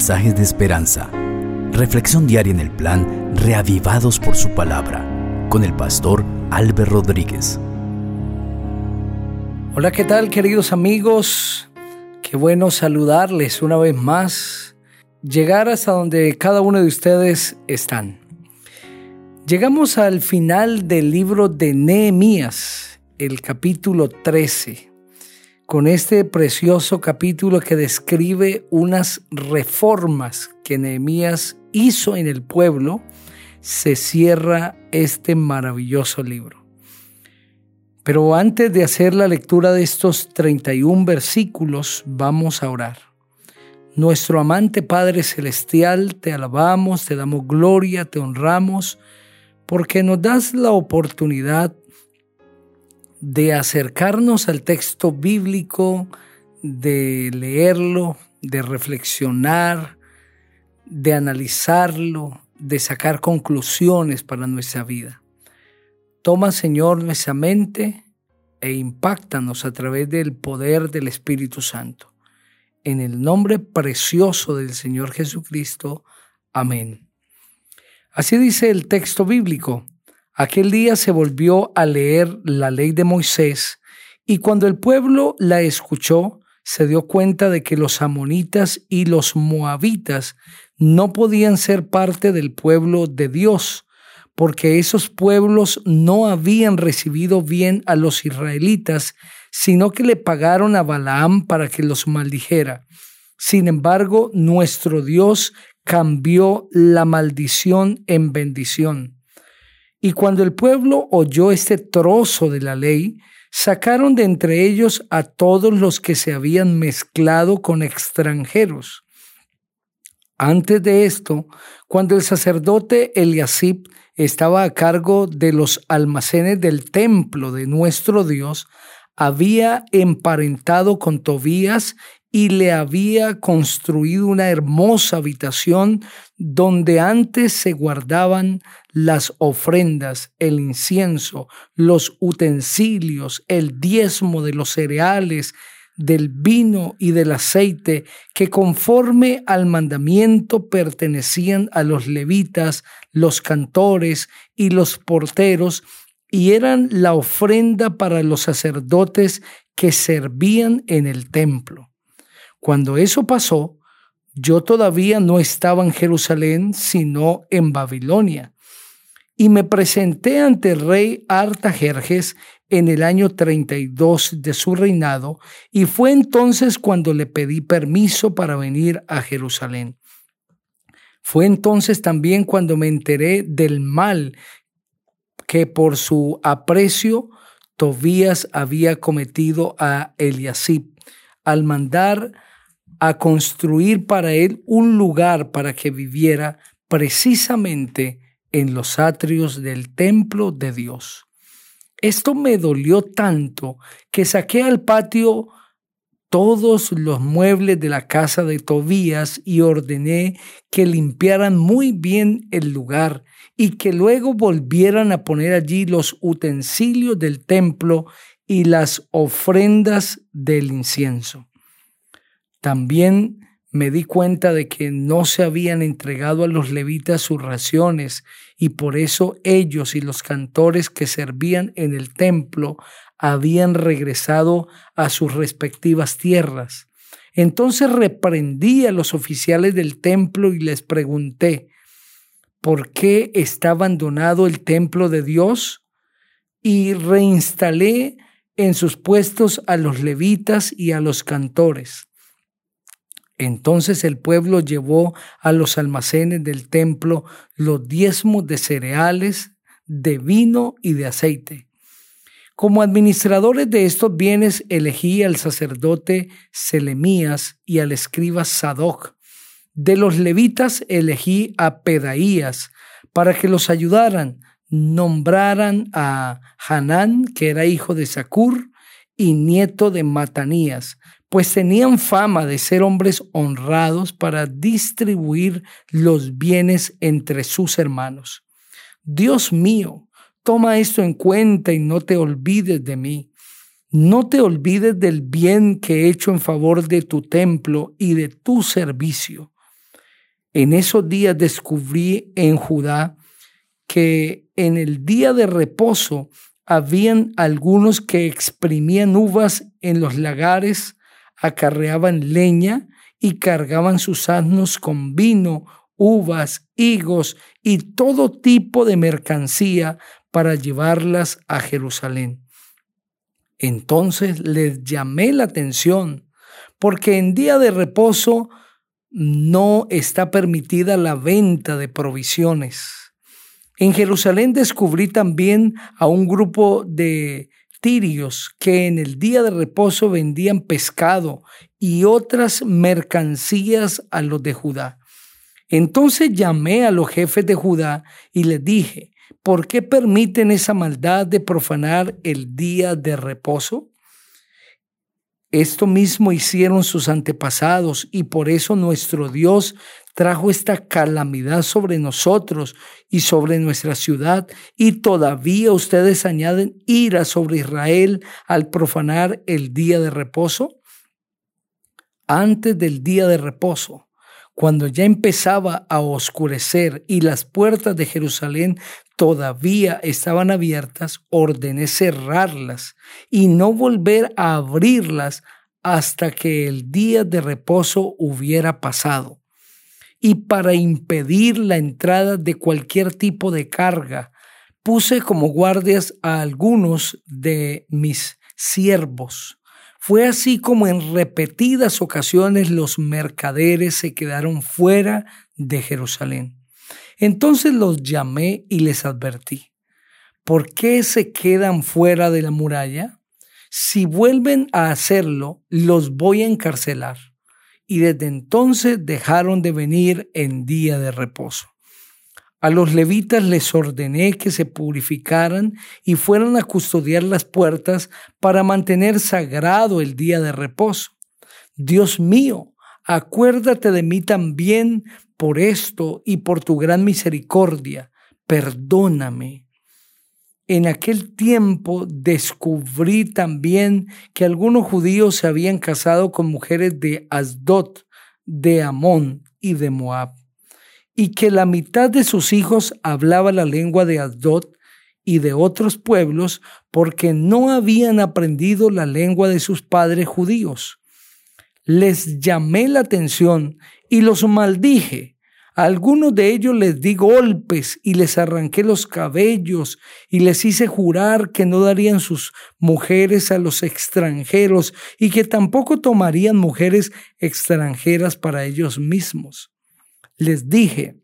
mensajes de esperanza. Reflexión diaria en el plan Reavivados por su palabra con el pastor Álvaro Rodríguez. Hola, ¿qué tal queridos amigos? Qué bueno saludarles una vez más, llegar hasta donde cada uno de ustedes están. Llegamos al final del libro de Nehemías, el capítulo 13 con este precioso capítulo que describe unas reformas que Nehemías hizo en el pueblo, se cierra este maravilloso libro. Pero antes de hacer la lectura de estos 31 versículos, vamos a orar. Nuestro amante Padre Celestial, te alabamos, te damos gloria, te honramos, porque nos das la oportunidad de acercarnos al texto bíblico, de leerlo, de reflexionar, de analizarlo, de sacar conclusiones para nuestra vida. Toma, Señor, nuestra mente e impactanos a través del poder del Espíritu Santo. En el nombre precioso del Señor Jesucristo. Amén. Así dice el texto bíblico. Aquel día se volvió a leer la ley de Moisés y cuando el pueblo la escuchó, se dio cuenta de que los amonitas y los moabitas no podían ser parte del pueblo de Dios, porque esos pueblos no habían recibido bien a los israelitas, sino que le pagaron a Balaam para que los maldijera. Sin embargo, nuestro Dios cambió la maldición en bendición. Y cuando el pueblo oyó este trozo de la ley, sacaron de entre ellos a todos los que se habían mezclado con extranjeros. Antes de esto, cuando el sacerdote Eliasib estaba a cargo de los almacenes del templo de nuestro Dios, había emparentado con Tobías y le había construido una hermosa habitación donde antes se guardaban las ofrendas, el incienso, los utensilios, el diezmo de los cereales, del vino y del aceite, que conforme al mandamiento pertenecían a los levitas, los cantores y los porteros, y eran la ofrenda para los sacerdotes que servían en el templo. Cuando eso pasó, yo todavía no estaba en Jerusalén, sino en Babilonia. Y me presenté ante el rey Artajerjes en el año 32 de su reinado, y fue entonces cuando le pedí permiso para venir a Jerusalén. Fue entonces también cuando me enteré del mal que por su aprecio Tobías había cometido a Eliasib al mandar a construir para él un lugar para que viviera precisamente en los atrios del templo de Dios. Esto me dolió tanto que saqué al patio todos los muebles de la casa de Tobías y ordené que limpiaran muy bien el lugar y que luego volvieran a poner allí los utensilios del templo y las ofrendas del incienso. También me di cuenta de que no se habían entregado a los levitas sus raciones y por eso ellos y los cantores que servían en el templo habían regresado a sus respectivas tierras. Entonces reprendí a los oficiales del templo y les pregunté, ¿por qué está abandonado el templo de Dios? Y reinstalé en sus puestos a los levitas y a los cantores. Entonces el pueblo llevó a los almacenes del templo los diezmos de cereales, de vino y de aceite. Como administradores de estos bienes elegí al sacerdote Selemías y al escriba Sadoc. De los levitas elegí a Pedaías para que los ayudaran. Nombraran a Hanán, que era hijo de Sacur y nieto de Matanías, pues tenían fama de ser hombres honrados para distribuir los bienes entre sus hermanos. Dios mío, toma esto en cuenta y no te olvides de mí. No te olvides del bien que he hecho en favor de tu templo y de tu servicio. En esos días descubrí en Judá que en el día de reposo habían algunos que exprimían uvas en los lagares, acarreaban leña y cargaban sus asnos con vino, uvas, higos y todo tipo de mercancía para llevarlas a Jerusalén. Entonces les llamé la atención, porque en día de reposo no está permitida la venta de provisiones. En Jerusalén descubrí también a un grupo de tirios que en el día de reposo vendían pescado y otras mercancías a los de Judá. Entonces llamé a los jefes de Judá y les dije, ¿por qué permiten esa maldad de profanar el día de reposo? Esto mismo hicieron sus antepasados y por eso nuestro Dios trajo esta calamidad sobre nosotros y sobre nuestra ciudad y todavía ustedes añaden ira sobre Israel al profanar el día de reposo. Antes del día de reposo, cuando ya empezaba a oscurecer y las puertas de Jerusalén todavía estaban abiertas, ordené cerrarlas y no volver a abrirlas hasta que el día de reposo hubiera pasado. Y para impedir la entrada de cualquier tipo de carga, puse como guardias a algunos de mis siervos fue así como en repetidas ocasiones los mercaderes se quedaron fuera de Jerusalén. Entonces los llamé y les advertí, ¿por qué se quedan fuera de la muralla? Si vuelven a hacerlo, los voy a encarcelar. Y desde entonces dejaron de venir en día de reposo. A los levitas les ordené que se purificaran y fueran a custodiar las puertas para mantener sagrado el día de reposo. Dios mío, acuérdate de mí también por esto y por tu gran misericordia. Perdóname. En aquel tiempo descubrí también que algunos judíos se habían casado con mujeres de Asdod, de Amón y de Moab y que la mitad de sus hijos hablaba la lengua de Asdod y de otros pueblos porque no habían aprendido la lengua de sus padres judíos. Les llamé la atención y los maldije. A algunos de ellos les di golpes y les arranqué los cabellos y les hice jurar que no darían sus mujeres a los extranjeros y que tampoco tomarían mujeres extranjeras para ellos mismos les dije,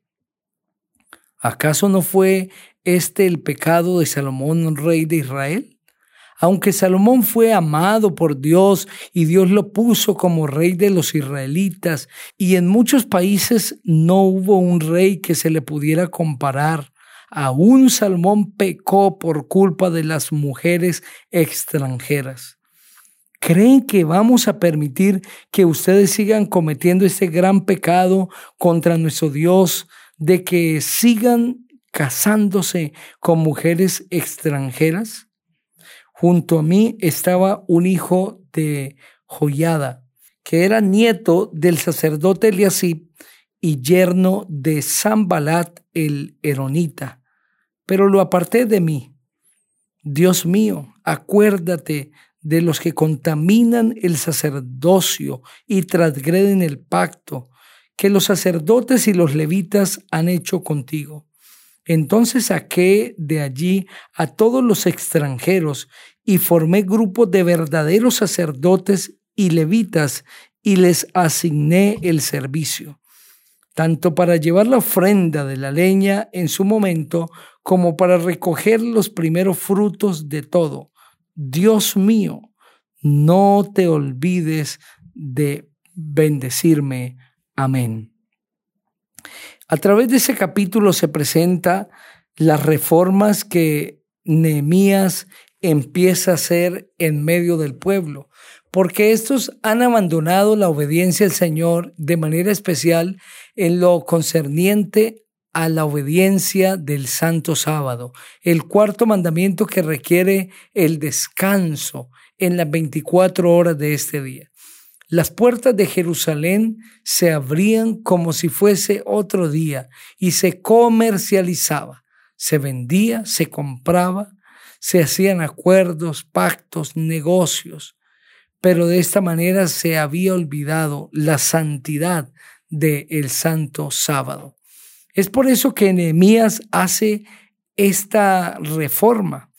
¿acaso no fue este el pecado de Salomón, rey de Israel? Aunque Salomón fue amado por Dios y Dios lo puso como rey de los israelitas, y en muchos países no hubo un rey que se le pudiera comparar, aún Salomón pecó por culpa de las mujeres extranjeras. ¿Creen que vamos a permitir que ustedes sigan cometiendo este gran pecado contra nuestro Dios de que sigan casándose con mujeres extranjeras? Junto a mí estaba un hijo de Joyada, que era nieto del sacerdote Eliasib y yerno de Sambalat el Eronita, pero lo aparté de mí. Dios mío, acuérdate de los que contaminan el sacerdocio y transgreden el pacto que los sacerdotes y los levitas han hecho contigo. Entonces saqué de allí a todos los extranjeros y formé grupos de verdaderos sacerdotes y levitas y les asigné el servicio, tanto para llevar la ofrenda de la leña en su momento como para recoger los primeros frutos de todo Dios mío, no te olvides de bendecirme. Amén. A través de ese capítulo se presenta las reformas que Nehemías empieza a hacer en medio del pueblo, porque estos han abandonado la obediencia al Señor de manera especial en lo concerniente a la obediencia del santo sábado, el cuarto mandamiento que requiere el descanso en las 24 horas de este día. Las puertas de Jerusalén se abrían como si fuese otro día y se comercializaba, se vendía, se compraba, se hacían acuerdos, pactos, negocios, pero de esta manera se había olvidado la santidad del santo sábado. Es por eso que Nehemías hace esta reforma.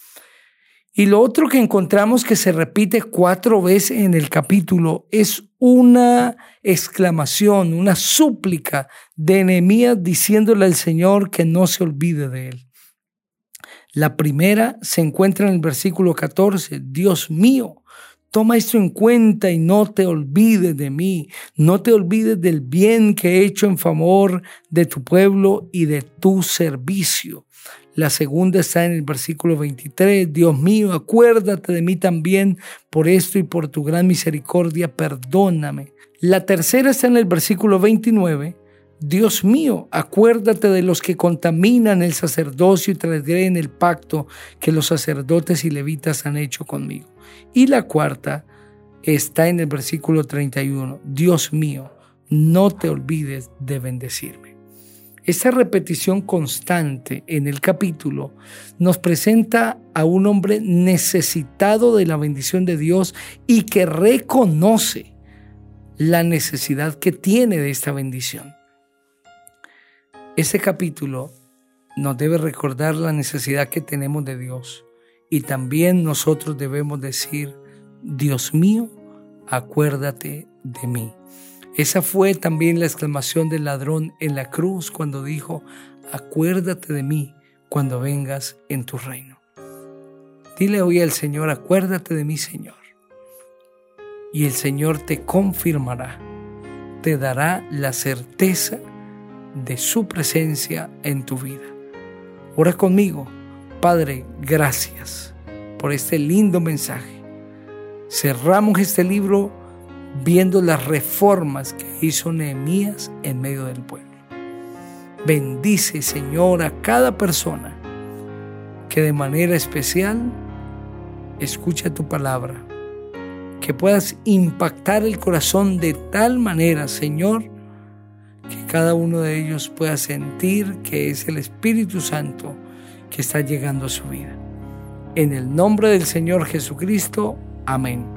Y lo otro que encontramos que se repite cuatro veces en el capítulo es una exclamación, una súplica de Nehemías diciéndole al Señor que no se olvide de él. La primera se encuentra en el versículo 14, Dios mío, Toma esto en cuenta y no te olvides de mí, no te olvides del bien que he hecho en favor de tu pueblo y de tu servicio. La segunda está en el versículo 23. Dios mío, acuérdate de mí también por esto y por tu gran misericordia, perdóname. La tercera está en el versículo 29. Dios mío, acuérdate de los que contaminan el sacerdocio y transgreden el pacto que los sacerdotes y levitas han hecho conmigo. Y la cuarta está en el versículo 31. Dios mío, no te olvides de bendecirme. Esta repetición constante en el capítulo nos presenta a un hombre necesitado de la bendición de Dios y que reconoce la necesidad que tiene de esta bendición. Este capítulo nos debe recordar la necesidad que tenemos de Dios y también nosotros debemos decir, Dios mío, acuérdate de mí. Esa fue también la exclamación del ladrón en la cruz cuando dijo, acuérdate de mí cuando vengas en tu reino. Dile hoy al Señor, acuérdate de mí, Señor. Y el Señor te confirmará, te dará la certeza de su presencia en tu vida. Ora conmigo Padre, gracias por este lindo mensaje. Cerramos este libro viendo las reformas que hizo Nehemías en medio del pueblo. Bendice, Señor, a cada persona que de manera especial escucha tu palabra. Que puedas impactar el corazón de tal manera, Señor, que cada uno de ellos pueda sentir que es el Espíritu Santo que está llegando a su vida. En el nombre del Señor Jesucristo, amén.